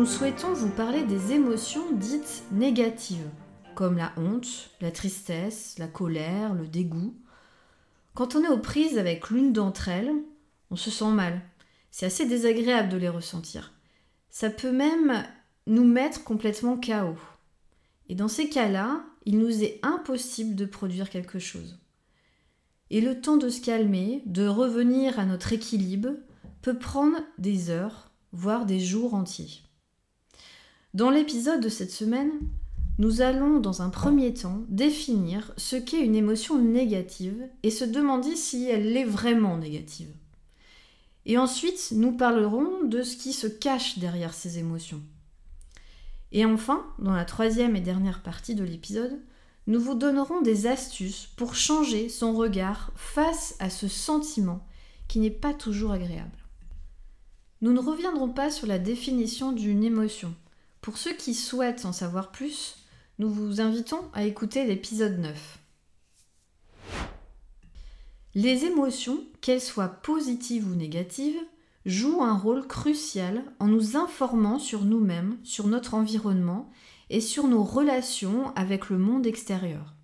Nous souhaitons vous parler des émotions dites négatives comme la honte, la tristesse, la colère, le dégoût. Quand on est aux prises avec l'une d'entre elles, on se sent mal. C'est assez désagréable de les ressentir. Ça peut même nous mettre complètement KO. Et dans ces cas-là, il nous est impossible de produire quelque chose. Et le temps de se calmer, de revenir à notre équilibre, peut prendre des heures, voire des jours entiers. Dans l'épisode de cette semaine, nous allons dans un premier temps définir ce qu'est une émotion négative et se demander si elle est vraiment négative. Et ensuite, nous parlerons de ce qui se cache derrière ces émotions. Et enfin, dans la troisième et dernière partie de l'épisode, nous vous donnerons des astuces pour changer son regard face à ce sentiment qui n'est pas toujours agréable. Nous ne reviendrons pas sur la définition d'une émotion. Pour ceux qui souhaitent en savoir plus, nous vous invitons à écouter l'épisode 9. Les émotions, qu'elles soient positives ou négatives, jouent un rôle crucial en nous informant sur nous-mêmes, sur notre environnement et sur nos relations avec le monde extérieur.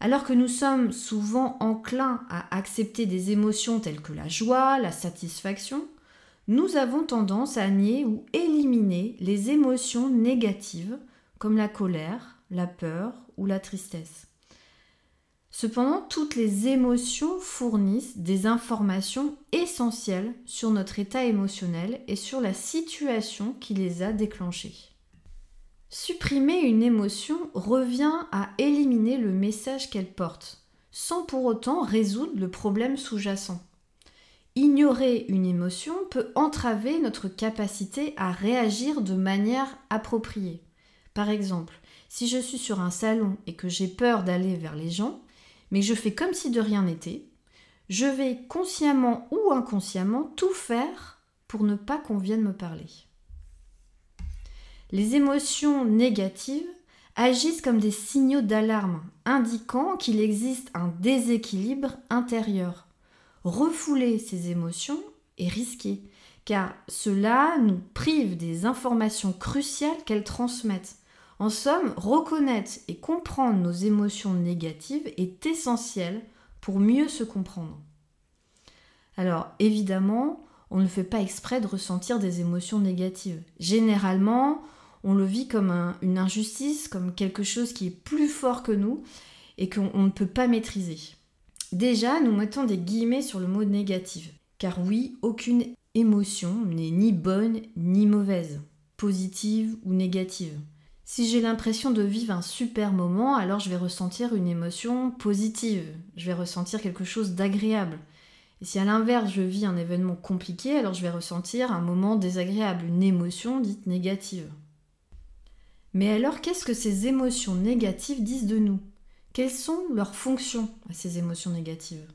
Alors que nous sommes souvent enclins à accepter des émotions telles que la joie, la satisfaction, nous avons tendance à nier ou éliminer les émotions négatives comme la colère, la peur ou la tristesse. Cependant, toutes les émotions fournissent des informations essentielles sur notre état émotionnel et sur la situation qui les a déclenchées. Supprimer une émotion revient à éliminer le message qu'elle porte, sans pour autant résoudre le problème sous-jacent. Ignorer une émotion peut entraver notre capacité à réagir de manière appropriée. Par exemple, si je suis sur un salon et que j'ai peur d'aller vers les gens, mais je fais comme si de rien n'était, je vais consciemment ou inconsciemment tout faire pour ne pas qu'on vienne me parler. Les émotions négatives agissent comme des signaux d'alarme indiquant qu'il existe un déséquilibre intérieur. Refouler ces émotions est risqué car cela nous prive des informations cruciales qu'elles transmettent en somme, reconnaître et comprendre nos émotions négatives est essentiel pour mieux se comprendre. Alors évidemment, on ne fait pas exprès de ressentir des émotions négatives. Généralement, on le vit comme une injustice, comme quelque chose qui est plus fort que nous et qu'on ne peut pas maîtriser. Déjà, nous mettons des guillemets sur le mot négative, car oui, aucune émotion n'est ni bonne ni mauvaise, positive ou négative. Si j'ai l'impression de vivre un super moment, alors je vais ressentir une émotion positive, je vais ressentir quelque chose d'agréable. Et si à l'inverse je vis un événement compliqué, alors je vais ressentir un moment désagréable, une émotion dite négative. Mais alors qu'est-ce que ces émotions négatives disent de nous? Quelles sont leurs fonctions à ces émotions négatives?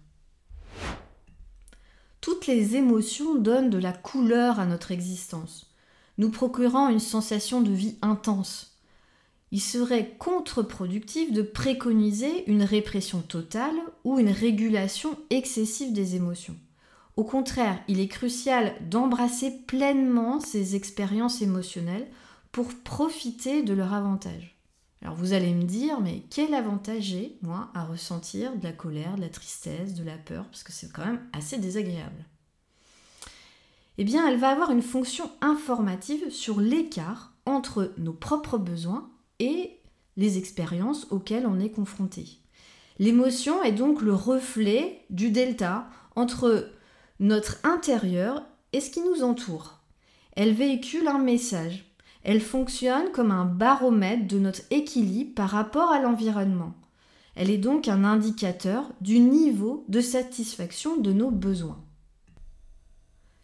Toutes les émotions donnent de la couleur à notre existence, nous procurant une sensation de vie intense il serait contre-productif de préconiser une répression totale ou une régulation excessive des émotions. Au contraire, il est crucial d'embrasser pleinement ces expériences émotionnelles pour profiter de leur avantage. Alors vous allez me dire, mais quel avantage j'ai, moi, à ressentir de la colère, de la tristesse, de la peur, parce que c'est quand même assez désagréable Eh bien, elle va avoir une fonction informative sur l'écart entre nos propres besoins et les expériences auxquelles on est confronté. L'émotion est donc le reflet du delta entre notre intérieur et ce qui nous entoure. Elle véhicule un message. Elle fonctionne comme un baromètre de notre équilibre par rapport à l'environnement. Elle est donc un indicateur du niveau de satisfaction de nos besoins.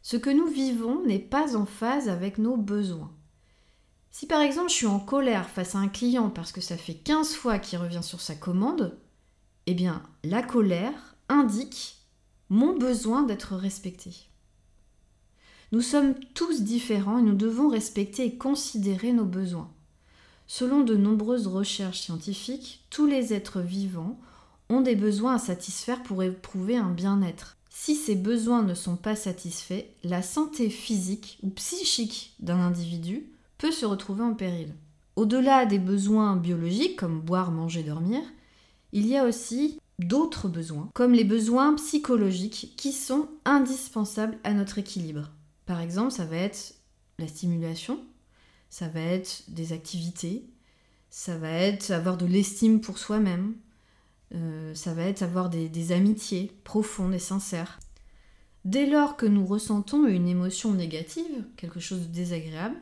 Ce que nous vivons n'est pas en phase avec nos besoins. Si par exemple je suis en colère face à un client parce que ça fait 15 fois qu'il revient sur sa commande, eh bien la colère indique mon besoin d'être respecté. Nous sommes tous différents et nous devons respecter et considérer nos besoins. Selon de nombreuses recherches scientifiques, tous les êtres vivants ont des besoins à satisfaire pour éprouver un bien-être. Si ces besoins ne sont pas satisfaits, la santé physique ou psychique d'un individu peut se retrouver en péril. Au-delà des besoins biologiques comme boire, manger, dormir, il y a aussi d'autres besoins, comme les besoins psychologiques qui sont indispensables à notre équilibre. Par exemple, ça va être la stimulation, ça va être des activités, ça va être avoir de l'estime pour soi-même, euh, ça va être avoir des, des amitiés profondes et sincères. Dès lors que nous ressentons une émotion négative, quelque chose de désagréable,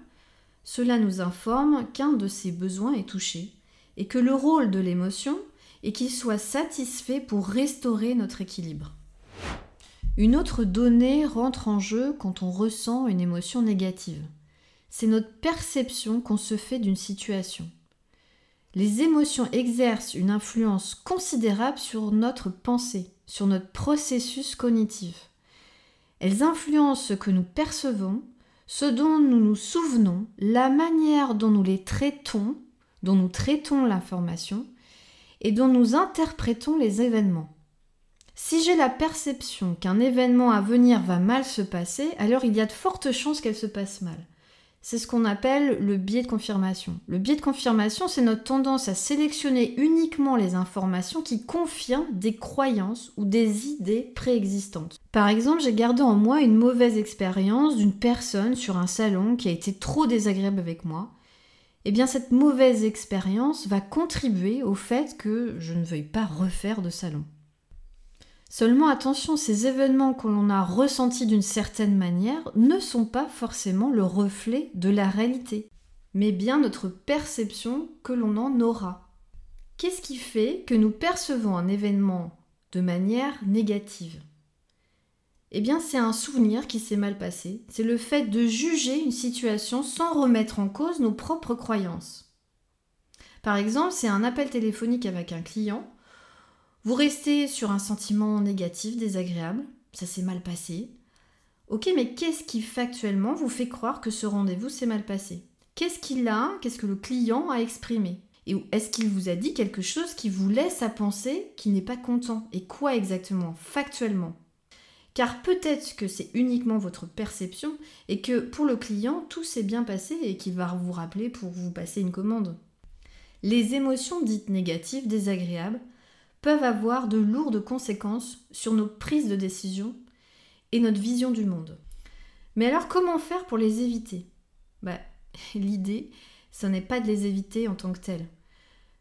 cela nous informe qu'un de ces besoins est touché et que le rôle de l'émotion est qu'il soit satisfait pour restaurer notre équilibre. Une autre donnée rentre en jeu quand on ressent une émotion négative. C'est notre perception qu'on se fait d'une situation. Les émotions exercent une influence considérable sur notre pensée, sur notre processus cognitif. Elles influencent ce que nous percevons, ce dont nous nous souvenons, la manière dont nous les traitons, dont nous traitons l'information, et dont nous interprétons les événements. Si j'ai la perception qu'un événement à venir va mal se passer, alors il y a de fortes chances qu'elle se passe mal. C'est ce qu'on appelle le biais de confirmation. Le biais de confirmation, c'est notre tendance à sélectionner uniquement les informations qui confirment des croyances ou des idées préexistantes. Par exemple, j'ai gardé en moi une mauvaise expérience d'une personne sur un salon qui a été trop désagréable avec moi. Eh bien, cette mauvaise expérience va contribuer au fait que je ne veuille pas refaire de salon. Seulement attention, ces événements que l'on a ressentis d'une certaine manière ne sont pas forcément le reflet de la réalité, mais bien notre perception que l'on en aura. Qu'est-ce qui fait que nous percevons un événement de manière négative? Eh bien, c'est un souvenir qui s'est mal passé, c'est le fait de juger une situation sans remettre en cause nos propres croyances. Par exemple, c'est un appel téléphonique avec un client vous restez sur un sentiment négatif, désagréable, ça s'est mal passé. Ok, mais qu'est-ce qui factuellement vous fait croire que ce rendez-vous s'est mal passé? Qu'est-ce qu'il a Qu'est-ce que le client a exprimé? Et est-ce qu'il vous a dit quelque chose qui vous laisse à penser qu'il n'est pas content? Et quoi exactement, factuellement? Car peut-être que c'est uniquement votre perception et que pour le client, tout s'est bien passé et qu'il va vous rappeler pour vous passer une commande. Les émotions dites négatives, désagréables, peuvent avoir de lourdes conséquences sur nos prises de décision et notre vision du monde. Mais alors comment faire pour les éviter? Bah, L'idée, ce n'est pas de les éviter en tant que telles.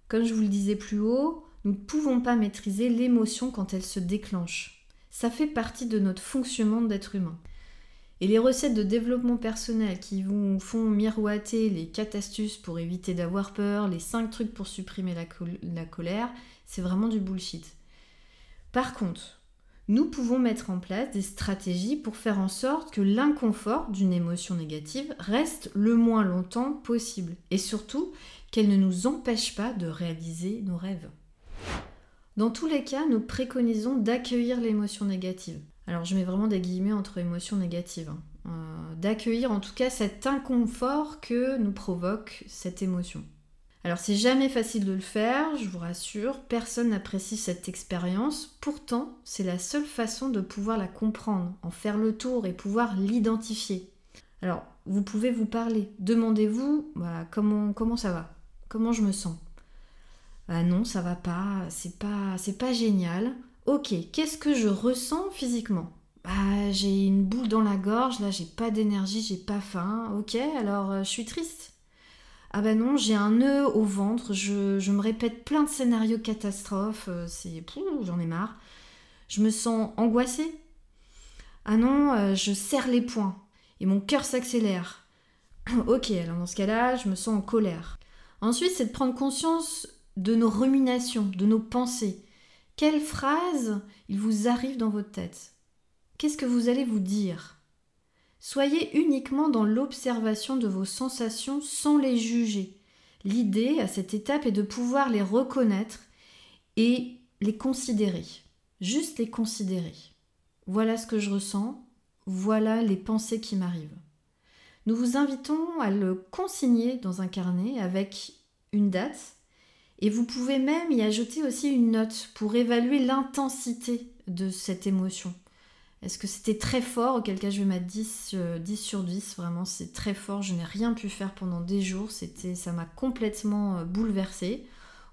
Comme je vous le disais plus haut, nous ne pouvons pas maîtriser l'émotion quand elle se déclenche. Ça fait partie de notre fonctionnement d'être humain. Et les recettes de développement personnel qui vous font miroiter les 4 astuces pour éviter d'avoir peur, les 5 trucs pour supprimer la, la colère, c'est vraiment du bullshit. Par contre, nous pouvons mettre en place des stratégies pour faire en sorte que l'inconfort d'une émotion négative reste le moins longtemps possible et surtout qu'elle ne nous empêche pas de réaliser nos rêves. Dans tous les cas, nous préconisons d'accueillir l'émotion négative. Alors je mets vraiment des guillemets entre émotions négatives. Hein. Euh, d'accueillir en tout cas cet inconfort que nous provoque cette émotion. Alors c'est jamais facile de le faire, je vous rassure, personne n'apprécie cette expérience, pourtant c'est la seule façon de pouvoir la comprendre, en faire le tour et pouvoir l'identifier. Alors vous pouvez vous parler, demandez-vous bah, comment, comment ça va, comment je me sens? Ah non, ça va pas, c'est pas, c'est pas génial. Ok, qu'est-ce que je ressens physiquement? Bah, j'ai une boule dans la gorge, là j'ai pas d'énergie, j'ai pas faim. Ok, alors euh, je suis triste. Ah ben non, j'ai un nœud au ventre, je, me répète plein de scénarios catastrophes, euh, j'en ai marre. Je me sens angoissée. Ah non, euh, je serre les poings et mon cœur s'accélère. ok, alors dans ce cas-là, je me sens en colère. Ensuite, c'est de prendre conscience de nos ruminations, de nos pensées. Quelles phrases il vous arrive dans votre tête? Qu'est-ce que vous allez vous dire? Soyez uniquement dans l'observation de vos sensations sans les juger. L'idée à cette étape est de pouvoir les reconnaître et les considérer. Juste les considérer. Voilà ce que je ressens, voilà les pensées qui m'arrivent. Nous vous invitons à le consigner dans un carnet avec une date et vous pouvez même y ajouter aussi une note pour évaluer l'intensité de cette émotion. Est-ce que c'était très fort? Auquel cas je vais mettre 10, 10 euh, sur 10. Vraiment, c'est très fort. Je n'ai rien pu faire pendant des jours. C'était, ça m'a complètement euh, bouleversée.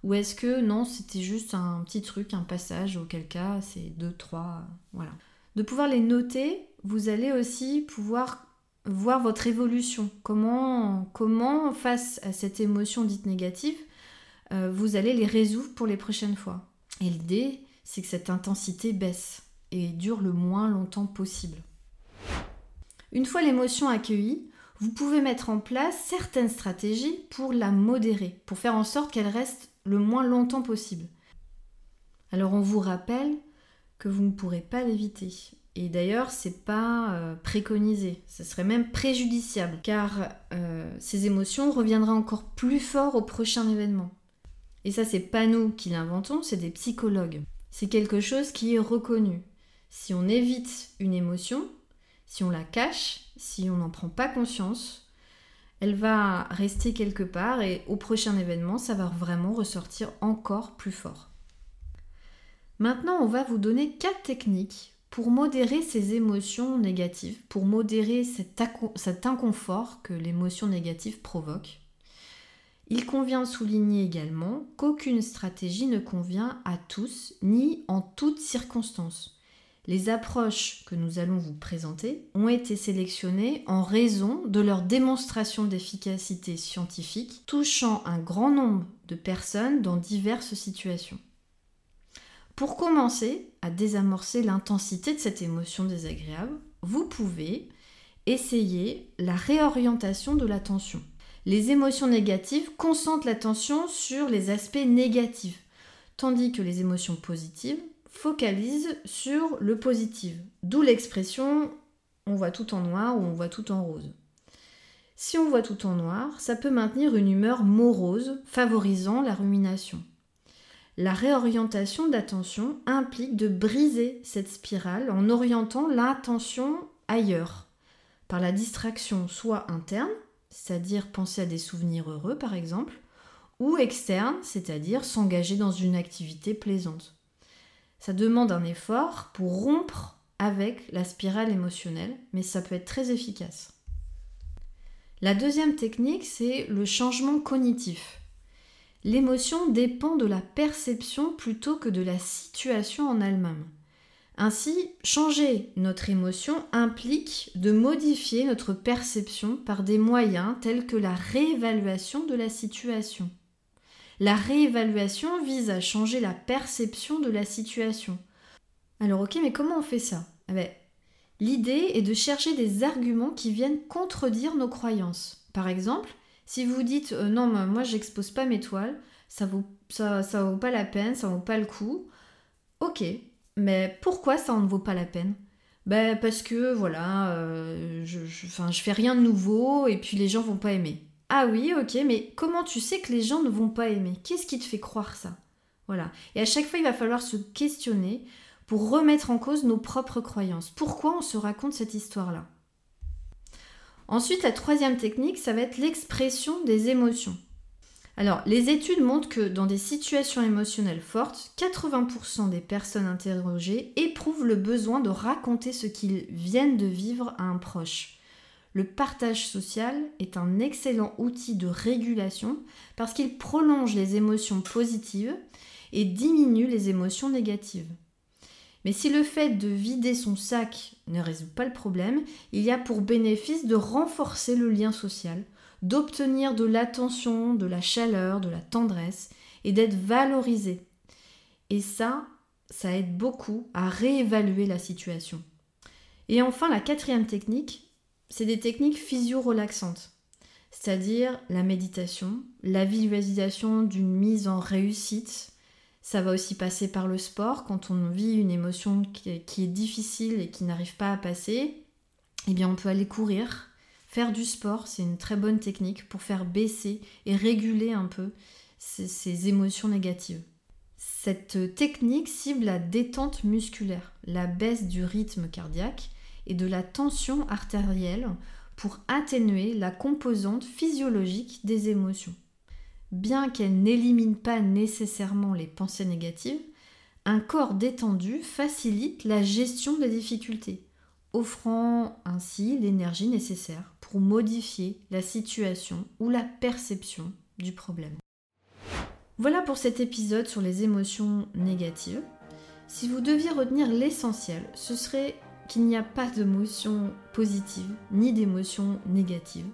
Ou est-ce que non, c'était juste un petit truc, un passage, auquel cas c'est 2, 3, voilà. De pouvoir les noter, vous allez aussi pouvoir voir votre évolution. Comment, comment face à cette émotion dite négative, euh, vous allez les résoudre pour les prochaines fois. Et l'idée, c'est que cette intensité baisse et dure le moins longtemps possible. Une fois l'émotion accueillie, vous pouvez mettre en place certaines stratégies pour la modérer, pour faire en sorte qu'elle reste le moins longtemps possible. Alors on vous rappelle que vous ne pourrez pas l'éviter. Et d'ailleurs, c'est pas euh, préconisé, ce serait même préjudiciable, car euh, ces émotions reviendraient encore plus fort au prochain événement. Et ça, c'est pas nous qui l'inventons, c'est des psychologues. C'est quelque chose qui est reconnu. Si on évite une émotion, si on la cache, si on n'en prend pas conscience, elle va rester quelque part et au prochain événement, ça va vraiment ressortir encore plus fort. Maintenant, on va vous donner quatre techniques pour modérer ces émotions négatives, pour modérer cet, inconfort que l'émotion négative provoque. Il convient de souligner également qu'aucune stratégie ne convient à tous ni en toutes circonstances. Les approches que nous allons vous présenter ont été sélectionnées en raison de leur démonstration d'efficacité scientifique touchant un grand nombre de personnes dans diverses situations. Pour commencer à désamorcer l'intensité de cette émotion désagréable, vous pouvez essayer la réorientation de l'attention. Les émotions négatives concentrent l'attention sur les aspects négatifs, tandis que les émotions positives focalisent sur le positif, d'où l'expression on voit tout en noir ou on voit tout en rose. Si on voit tout en noir, ça peut maintenir une humeur morose, favorisant la rumination. La réorientation d'attention implique de briser cette spirale en orientant l'attention ailleurs, par la distraction soit interne, c'est-à-dire penser à des souvenirs heureux par exemple, ou externe, c'est-à-dire s'engager dans une activité plaisante. Ça demande un effort pour rompre avec la spirale émotionnelle, mais ça peut être très efficace. La deuxième technique, c'est le changement cognitif. L'émotion dépend de la perception plutôt que de la situation en elle-même. Ainsi, changer notre émotion implique de modifier notre perception par des moyens tels que la réévaluation de la situation. La réévaluation vise à changer la perception de la situation. Alors ok, mais comment on fait ça? Eh ben, L'idée est de chercher des arguments qui viennent contredire nos croyances. Par exemple, si vous dites euh, non, moi j'expose pas mes toiles, ça vaut, ça, ça vaut pas la peine, ça vaut pas le coup. Ok, mais pourquoi ça ne vaut pas la peine? Ben parce que voilà, euh, je, je, je fais rien de nouveau et puis les gens vont pas aimer. Ah oui, ok, mais comment tu sais que les gens ne vont pas aimer? Qu'est-ce qui te fait croire ça? Voilà. Et à chaque fois, il va falloir se questionner pour remettre en cause nos propres croyances. Pourquoi on se raconte cette histoire-là? Ensuite, la troisième technique, ça va être l'expression des émotions. Alors, les études montrent que dans des situations émotionnelles fortes, 80% des personnes interrogées éprouvent le besoin de raconter ce qu'ils viennent de vivre à un proche. Le partage social est un excellent outil de régulation parce qu'il prolonge les émotions positives et diminue les émotions négatives. Mais si le fait de vider son sac ne résout pas le problème, il y a pour bénéfice de renforcer le lien social, d'obtenir de l'attention, de la chaleur, de la tendresse et d'être valorisé. Et ça, ça aide beaucoup à réévaluer la situation. Et enfin, la quatrième technique, c'est des techniques physio-relaxantes, c'est-à-dire la méditation, la visualisation d'une mise en réussite. Ça va aussi passer par le sport quand on vit une émotion qui est, difficile et qui n'arrive pas à passer. eh bien on peut aller courir, faire du sport, c'est une très bonne technique pour faire baisser et réguler un peu ces, émotions négatives. Cette technique cible la détente musculaire, la baisse du rythme cardiaque et de la tension artérielle pour atténuer la composante physiologique des émotions. Bien qu'elle n'élimine pas nécessairement les pensées négatives, un corps détendu facilite la gestion des difficultés, offrant ainsi l'énergie nécessaire modifier la situation ou la perception du problème. Voilà pour cet épisode sur les émotions négatives. Si vous deviez retenir l'essentiel, ce serait qu'il n'y a pas d'émotions positives ni d'émotions négatives,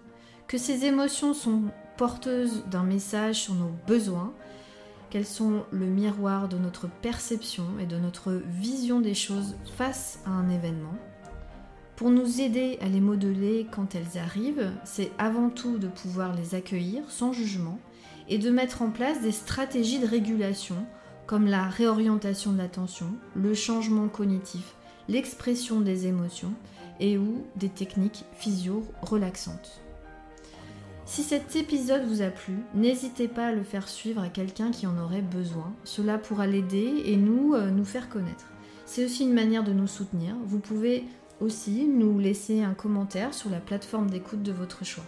que ces émotions sont porteuses d'un message sur nos besoins, qu'elles sont le miroir de notre perception et de notre vision des choses face à un événement. Pour nous aider à les modeler quand elles arrivent, c'est avant tout de pouvoir les accueillir sans jugement et de mettre en place des stratégies de régulation comme la réorientation de l'attention, le changement cognitif, l'expression des émotions et ou des techniques physio-relaxantes. Si cet épisode vous a plu, n'hésitez pas à le faire suivre à quelqu'un qui en aurait besoin. Cela pourra l'aider et nous, euh, nous faire connaître. C'est aussi une manière de nous soutenir. Vous pouvez aussi nous laisser un commentaire sur la plateforme d'écoute de votre choix.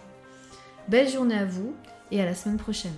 Belle journée à vous et à la semaine prochaine.